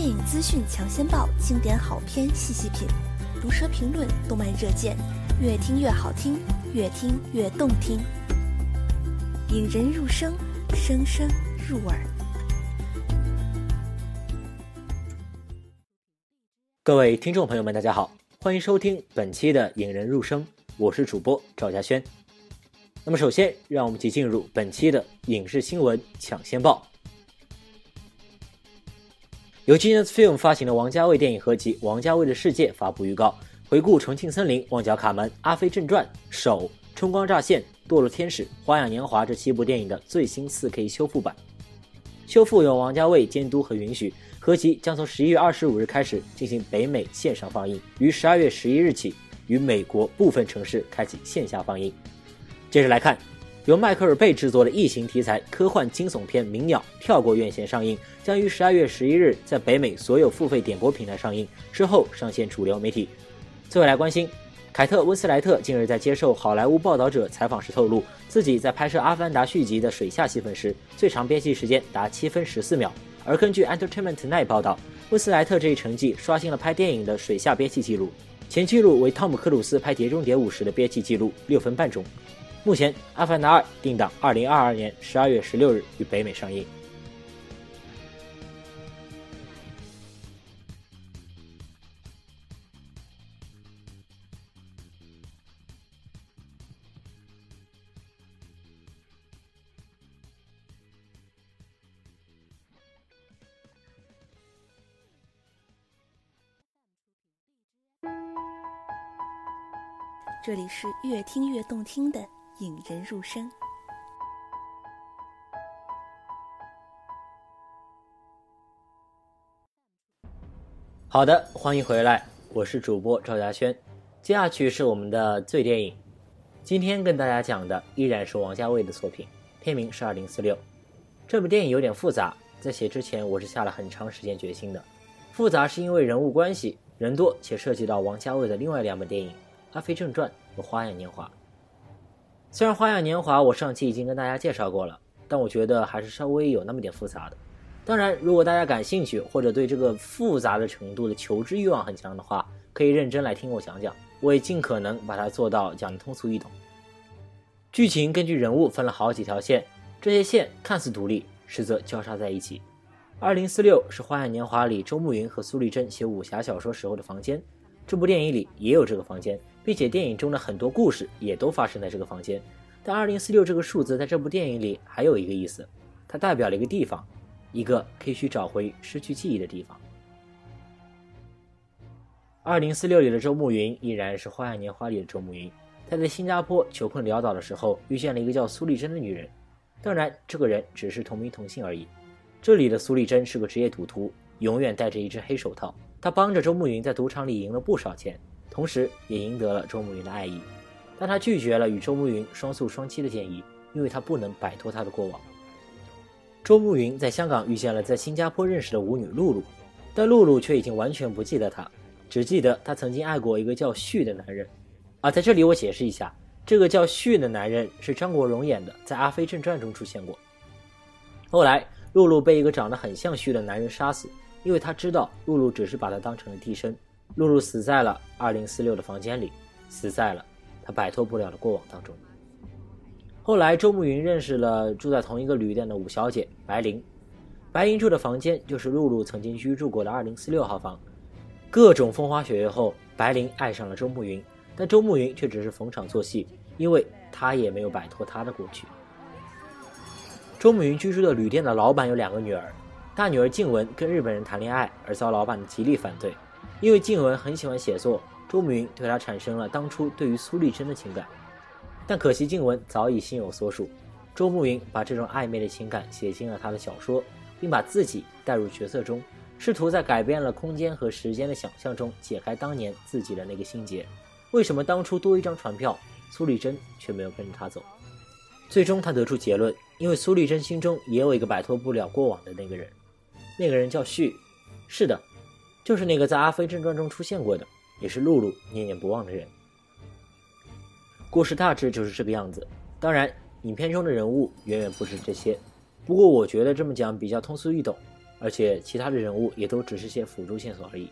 电影资讯抢先报，经典好片细细品，毒舌评论，动漫热荐，越听越好听，越听越动听，引人入声，声声入耳。各位听众朋友们，大家好，欢迎收听本期的《引人入声》，我是主播赵家轩。那么，首先让我们一起进入本期的影视新闻抢先报。由 Genius Film 发行的王家卫电影合集《王家卫的世界》发布预告，回顾《重庆森林》《旺角卡门》《阿飞正传》《手》《春光乍现》《堕落天使》《花样年华》这七部电影的最新 4K 修复版。修复由王家卫监督和允许，合集将从十一月二十五日开始进行北美线上放映，于十二月十一日起于美国部分城市开启线下放映。接着来看。由迈克尔·贝制作的异形题材科幻惊悚片《鸣鸟》跳过院线上映，将于十二月十一日在北美所有付费点播平台上映，之后上线主流媒体。最后来关心，凯特·温斯莱特近日在接受《好莱坞报道者》采访时透露，自己在拍摄《阿凡达》续集的水下戏份时，最长憋气时间达七分十四秒。而根据《Entertainment Tonight》报道，温斯莱特这一成绩刷新了拍电影的水下憋气记录，前纪录为汤姆·克鲁斯拍《碟中谍五》时的憋气记录六分半钟。目前，《阿凡达二》定档二零二二年十二月十六日于北美上映。这里是越听越动听的。引人入胜。好的，欢迎回来，我是主播赵家轩。接下去是我们的最电影，今天跟大家讲的依然是王家卫的作品，片名是《二零四六》。这部电影有点复杂，在写之前我是下了很长时间决心的。复杂是因为人物关系人多，且涉及到王家卫的另外两本电影《阿飞正传》和《花样年华》。虽然《花样年华》我上期已经跟大家介绍过了，但我觉得还是稍微有那么点复杂的。当然，如果大家感兴趣或者对这个复杂的程度的求知欲望很强的话，可以认真来听我讲讲，我也尽可能把它做到讲的通俗易懂。剧情根据人物分了好几条线，这些线看似独立，实则交叉在一起。二零四六是《花样年华》里周慕云和苏丽珍写武侠小说时候的房间，这部电影里也有这个房间。并且电影中的很多故事也都发生在这个房间，但二零四六这个数字在这部电影里还有一个意思，它代表了一个地方，一个可以去找回失去记忆的地方。二零四六里的周慕云依然是《花样年华》里的周慕云，他在新加坡求困潦倒的时候遇见了一个叫苏丽珍的女人，当然这个人只是同名同姓而已。这里的苏丽珍是个职业赌徒，永远戴着一只黑手套，他帮着周慕云在赌场里赢了不少钱。同时，也赢得了周慕云的爱意，但他拒绝了与周慕云双宿双栖的建议，因为他不能摆脱他的过往。周慕云在香港遇见了在新加坡认识的舞女露露，但露露却已经完全不记得他，只记得他曾经爱过一个叫旭的男人。啊，在这里我解释一下，这个叫旭的男人是张国荣演的，在《阿飞正传》中出现过。后来，露露被一个长得很像旭的男人杀死，因为他知道露露只是把他当成了替身。露露死在了二零四六的房间里，死在了他摆脱不了的过往当中。后来，周慕云认识了住在同一个旅店的五小姐白灵，白灵住的房间就是露露曾经居住过的二零四六号房。各种风花雪月后，白灵爱上了周慕云，但周慕云却只是逢场作戏，因为他也没有摆脱他的过去。周慕云居住的旅店的老板有两个女儿，大女儿静雯跟日本人谈恋爱，而遭老板的极力反对。因为静雯很喜欢写作，周慕云对她产生了当初对于苏丽珍的情感，但可惜静雯早已心有所属。周慕云把这种暧昧的情感写进了他的小说，并把自己带入角色中，试图在改变了空间和时间的想象中解开当年自己的那个心结。为什么当初多一张船票，苏丽珍却没有跟着他走？最终他得出结论，因为苏丽珍心中也有一个摆脱不了过往的那个人，那个人叫旭。是的，就是那个在《阿飞正传》中出现过的，也是露露念念不忘的人。故事大致就是这个样子。当然，影片中的人物远远不止这些。不过我觉得这么讲比较通俗易懂，而且其他的人物也都只是些辅助线索而已。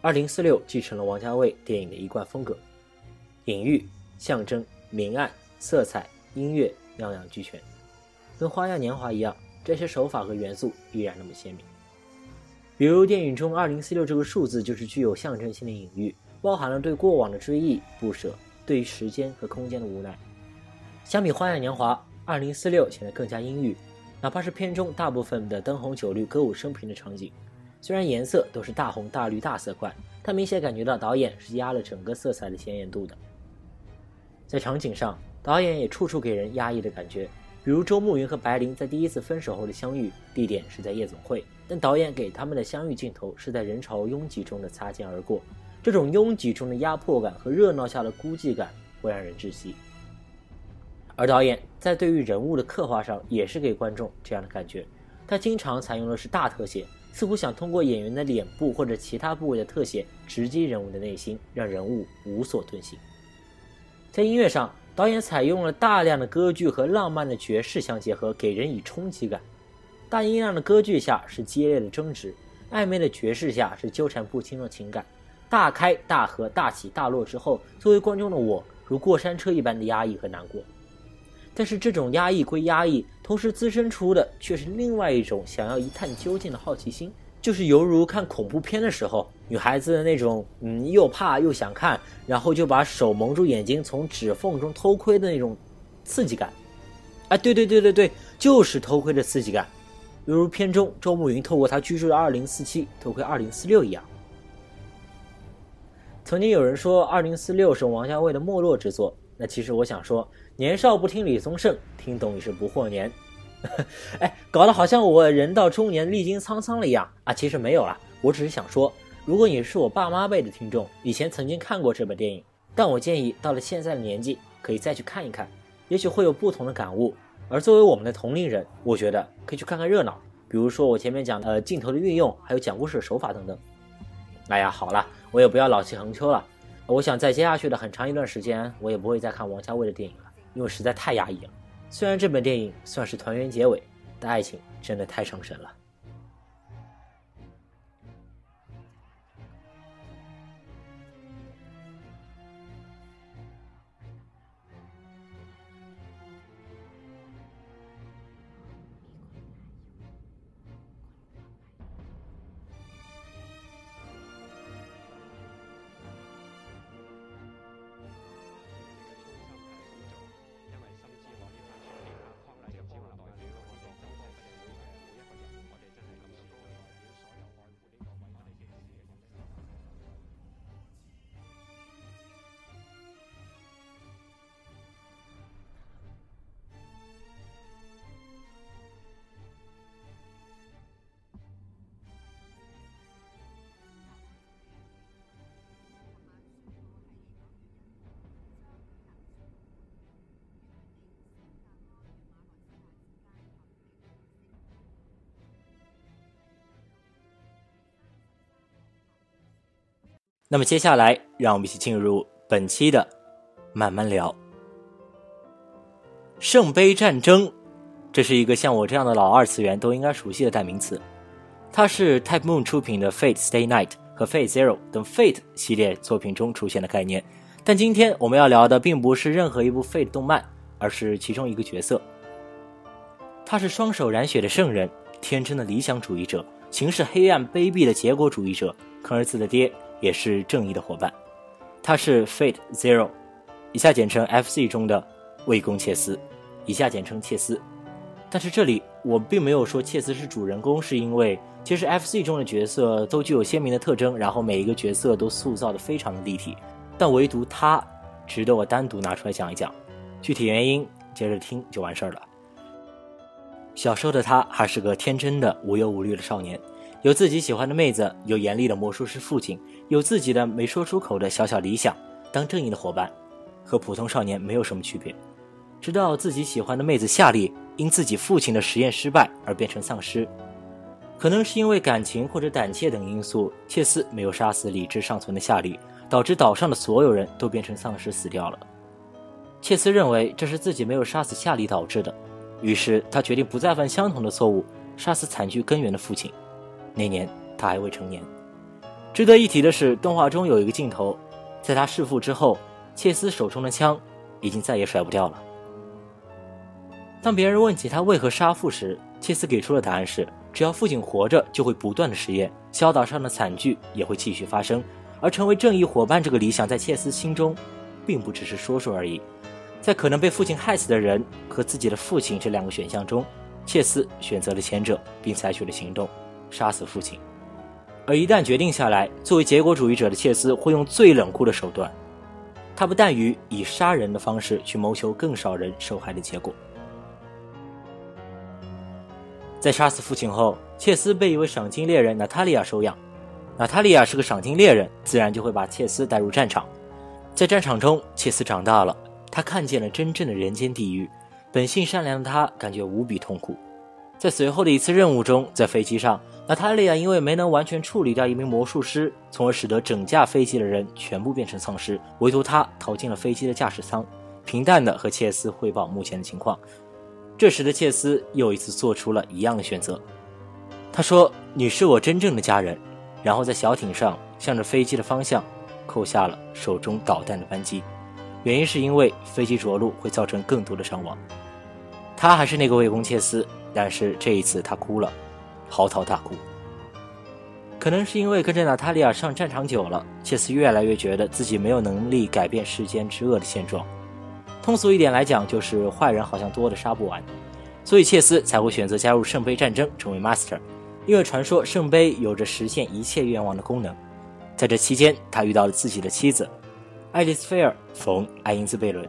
二零四六继承了王家卫电影的一贯风格，隐喻、象征、明暗、色彩、音乐样样俱全，跟《花样年华》一样，这些手法和元素依然那么鲜明。比如电影中二零四六这个数字就是具有象征性的隐喻，包含了对过往的追忆、不舍，对于时间和空间的无奈。相比《花样年华》。二零四六显得更加阴郁，哪怕是片中大部分的灯红酒绿、歌舞升平的场景，虽然颜色都是大红大绿大色块，但明显感觉到导演是压了整个色彩的鲜艳度的。在场景上，导演也处处给人压抑的感觉，比如周慕云和白灵在第一次分手后的相遇，地点是在夜总会，但导演给他们的相遇镜头是在人潮拥挤中的擦肩而过，这种拥挤中的压迫感和热闹下的孤寂感会让人窒息。而导演在对于人物的刻画上也是给观众这样的感觉，他经常采用的是大特写，似乎想通过演员的脸部或者其他部位的特写直击人物的内心，让人物无所遁形。在音乐上，导演采用了大量的歌剧和浪漫的爵士相结合，给人以冲击感。大音量的歌剧下是激烈的争执，暧昧的爵士下是纠缠不清的情感。大开大合、大起大落之后，作为观众的我如过山车一般的压抑和难过。但是这种压抑归压抑，同时滋生出的却是另外一种想要一探究竟的好奇心，就是犹如看恐怖片的时候，女孩子的那种嗯又怕又想看，然后就把手蒙住眼睛从指缝中偷窥的那种刺激感。哎，对对对对对，就是偷窥的刺激感，犹如片中周慕云透过他居住的二零四七偷窥二零四六一样。曾经有人说二零四六是王家卫的没落之作，那其实我想说。年少不听李宗盛，听懂已是不惑年。哎，搞得好像我人到中年历经沧桑了一样啊！其实没有啦，我只是想说，如果你是我爸妈辈的听众，以前曾经看过这本电影，但我建议到了现在的年纪，可以再去看一看，也许会有不同的感悟。而作为我们的同龄人，我觉得可以去看看热闹，比如说我前面讲的镜头的运用，还有讲故事的手法等等。哎呀，好了，我也不要老气横秋了。我想在接下去的很长一段时间，我也不会再看王家卫的电影了。因为实在太压抑了，虽然这本电影算是团圆结尾，但爱情真的太伤神了。那么接下来，让我们一起进入本期的慢慢聊。圣杯战争，这是一个像我这样的老二次元都应该熟悉的代名词。它是 Type Moon 出品的《Fate Stay Night》和《Fate Zero》等 Fate 系列作品中出现的概念。但今天我们要聊的并不是任何一部 Fate 动漫，而是其中一个角色。他是双手染血的圣人，天真的理想主义者，行事黑暗卑鄙的结果主义者，坑儿子的爹。也是正义的伙伴，他是 Fate Zero，以下简称 FC 中的卫宫切斯，以下简称切斯。但是这里我并没有说切斯是主人公，是因为其实 FC 中的角色都具有鲜明的特征，然后每一个角色都塑造的非常的立体，但唯独他值得我单独拿出来讲一讲。具体原因接着听就完事儿了。小时候的他还是个天真的、无忧无虑的少年，有自己喜欢的妹子，有严厉的魔术师父亲，有自己的没说出口的小小理想，当正义的伙伴，和普通少年没有什么区别。直到自己喜欢的妹子夏利因自己父亲的实验失败而变成丧尸，可能是因为感情或者胆怯等因素，切斯没有杀死理智尚存的夏利，导致岛上的所有人都变成丧尸死掉了。切斯认为这是自己没有杀死夏利导致的，于是他决定不再犯相同的错误，杀死惨剧根源的父亲。那年他还未成年。值得一提的是，动画中有一个镜头，在他弑父之后，切斯手中的枪已经再也甩不掉了。当别人问起他为何杀父时，切斯给出的答案是：只要父亲活着，就会不断的实验，小岛上的惨剧也会继续发生。而成为正义伙伴这个理想，在切斯心中，并不只是说说而已。在可能被父亲害死的人和自己的父亲这两个选项中，切斯选择了前者，并采取了行动，杀死父亲。而一旦决定下来，作为结果主义者的切斯会用最冷酷的手段，他不惮于以杀人的方式去谋求更少人受害的结果。在杀死父亲后，切斯被一位赏金猎人娜塔莉亚收养。娜塔莉亚是个赏金猎人，自然就会把切斯带入战场。在战场中，切斯长大了。他看见了真正的人间地狱，本性善良的他感觉无比痛苦。在随后的一次任务中，在飞机上，娜塔莉亚因为没能完全处理掉一名魔术师，从而使得整架飞机的人全部变成丧尸，唯独他逃进了飞机的驾驶舱，平淡的和切斯汇报目前的情况。这时的切斯又一次做出了一样的选择，他说：“你是我真正的家人。”然后在小艇上向着飞机的方向扣下了手中导弹的扳机。原因是因为飞机着陆会造成更多的伤亡。他还是那个魏公切斯，但是这一次他哭了，嚎啕大哭。可能是因为跟着娜塔莉亚上战场久了，切斯越来越觉得自己没有能力改变世间之恶的现状。通俗一点来讲，就是坏人好像多的杀不完，所以切斯才会选择加入圣杯战争，成为 Master。因为传说圣杯有着实现一切愿望的功能。在这期间，他遇到了自己的妻子。爱丽丝菲尔冯爱因兹贝伦，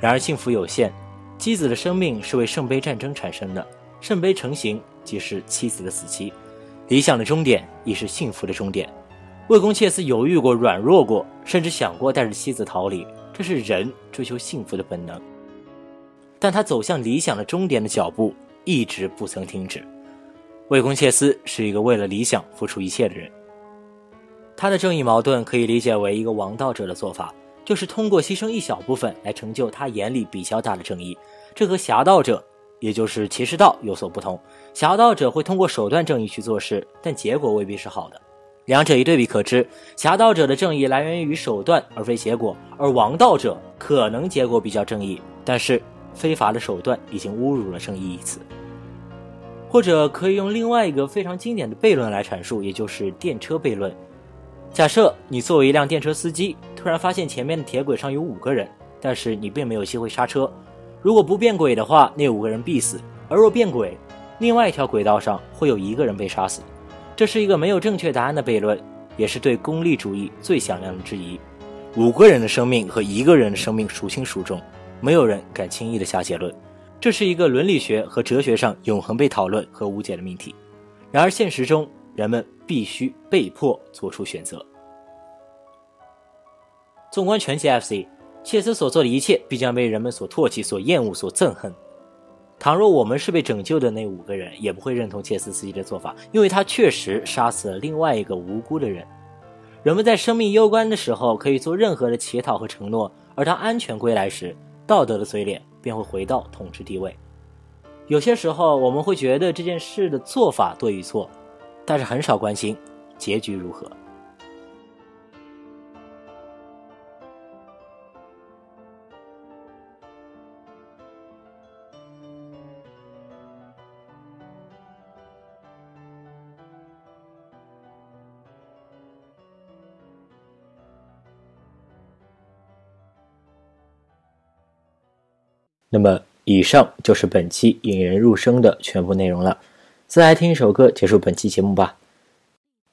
然而幸福有限，妻子的生命是为圣杯战争产生的，圣杯成型即是妻子的死期，理想的终点亦是幸福的终点。魏公切斯犹豫过、软弱过，甚至想过带着妻子逃离，这是人追求幸福的本能。但他走向理想的终点的脚步一直不曾停止。魏公切斯是一个为了理想付出一切的人。他的正义矛盾可以理解为一个王道者的做法，就是通过牺牲一小部分来成就他眼里比较大的正义。这和侠道者，也就是骑士道有所不同。侠道者会通过手段正义去做事，但结果未必是好的。两者一对比可知，侠道者的正义来源于手段而非结果，而王道者可能结果比较正义，但是非法的手段已经侮辱了正义一词。或者可以用另外一个非常经典的悖论来阐述，也就是电车悖论。假设你作为一辆电车司机，突然发现前面的铁轨上有五个人，但是你并没有机会刹车。如果不变轨的话，那五个人必死；而若变轨，另外一条轨道上会有一个人被杀死。这是一个没有正确答案的悖论，也是对功利主义最响亮的质疑。五个人的生命和一个人的生命孰轻孰重，没有人敢轻易的下结论。这是一个伦理学和哲学上永恒被讨论和无解的命题。然而现实中，人们。必须被迫做出选择。纵观全集 FC，切斯所做的一切必将被人们所唾弃、所厌恶、所憎恨。倘若我们是被拯救的那五个人，也不会认同切斯司机的做法，因为他确实杀死了另外一个无辜的人。人们在生命攸关的时候可以做任何的乞讨和承诺，而当安全归来时，道德的嘴脸便会回到统治地位。有些时候，我们会觉得这件事的做法对与错。但是很少关心结局如何。那么以上就是本期引人入胜的全部内容了。再来听一首歌结束本期节目吧。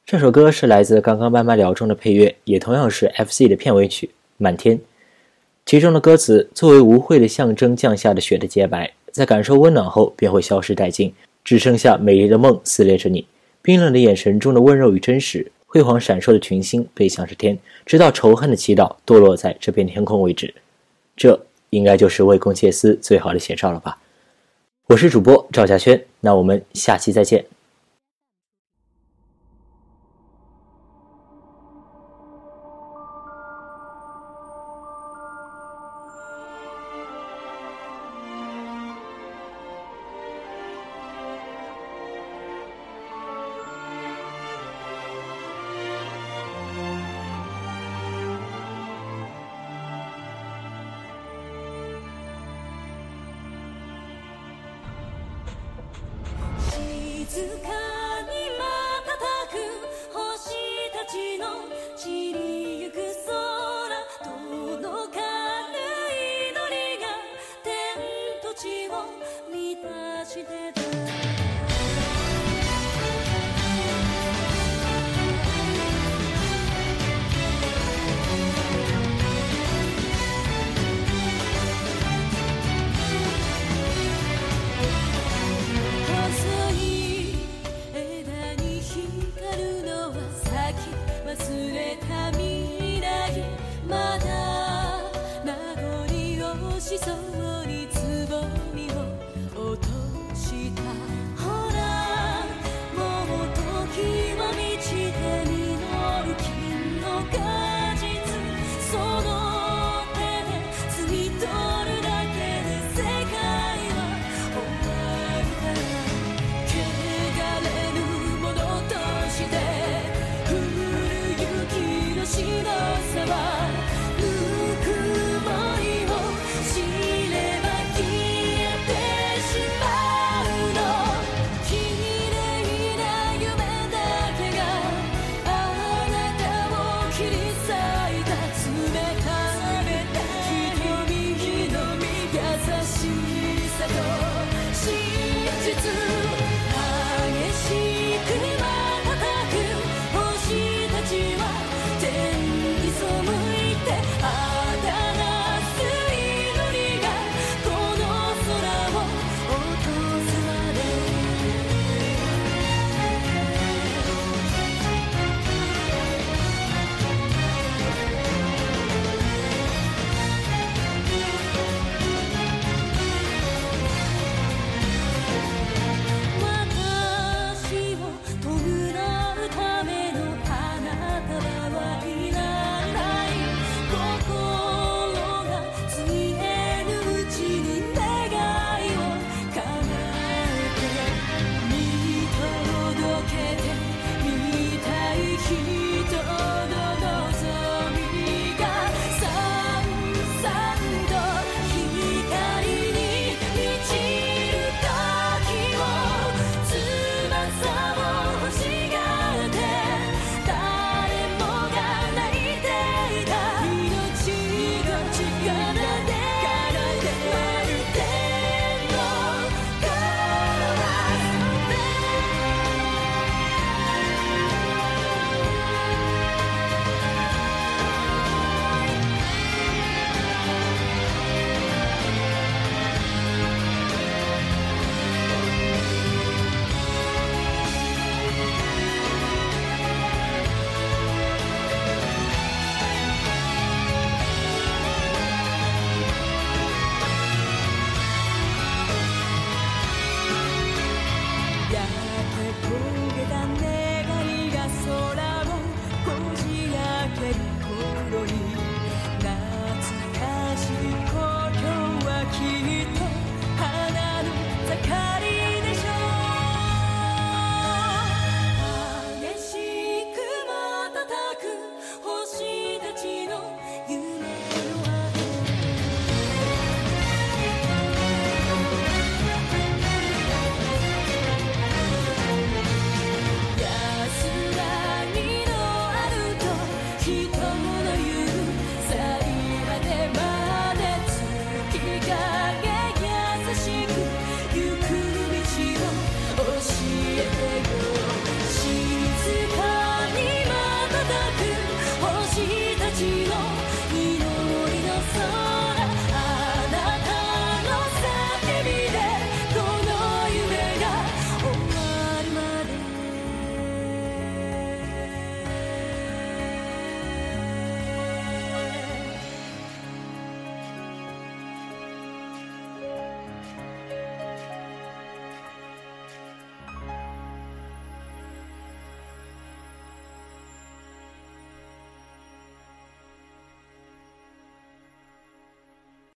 这首歌是来自刚刚慢慢聊中的配乐也同样是 fc 的片尾曲满天。其中的歌词作为无悔的象征降下的雪的洁白在感受温暖后便会消失殆尽只剩下美丽的梦撕裂着你。冰冷的眼神中的温柔与真实辉煌闪烁的群星背向着天直到仇恨的祈祷堕落在这片天空为止。这应该就是卫公切斯最好的写照了吧。我是主播赵佳轩，那我们下期再见。を満たしてた。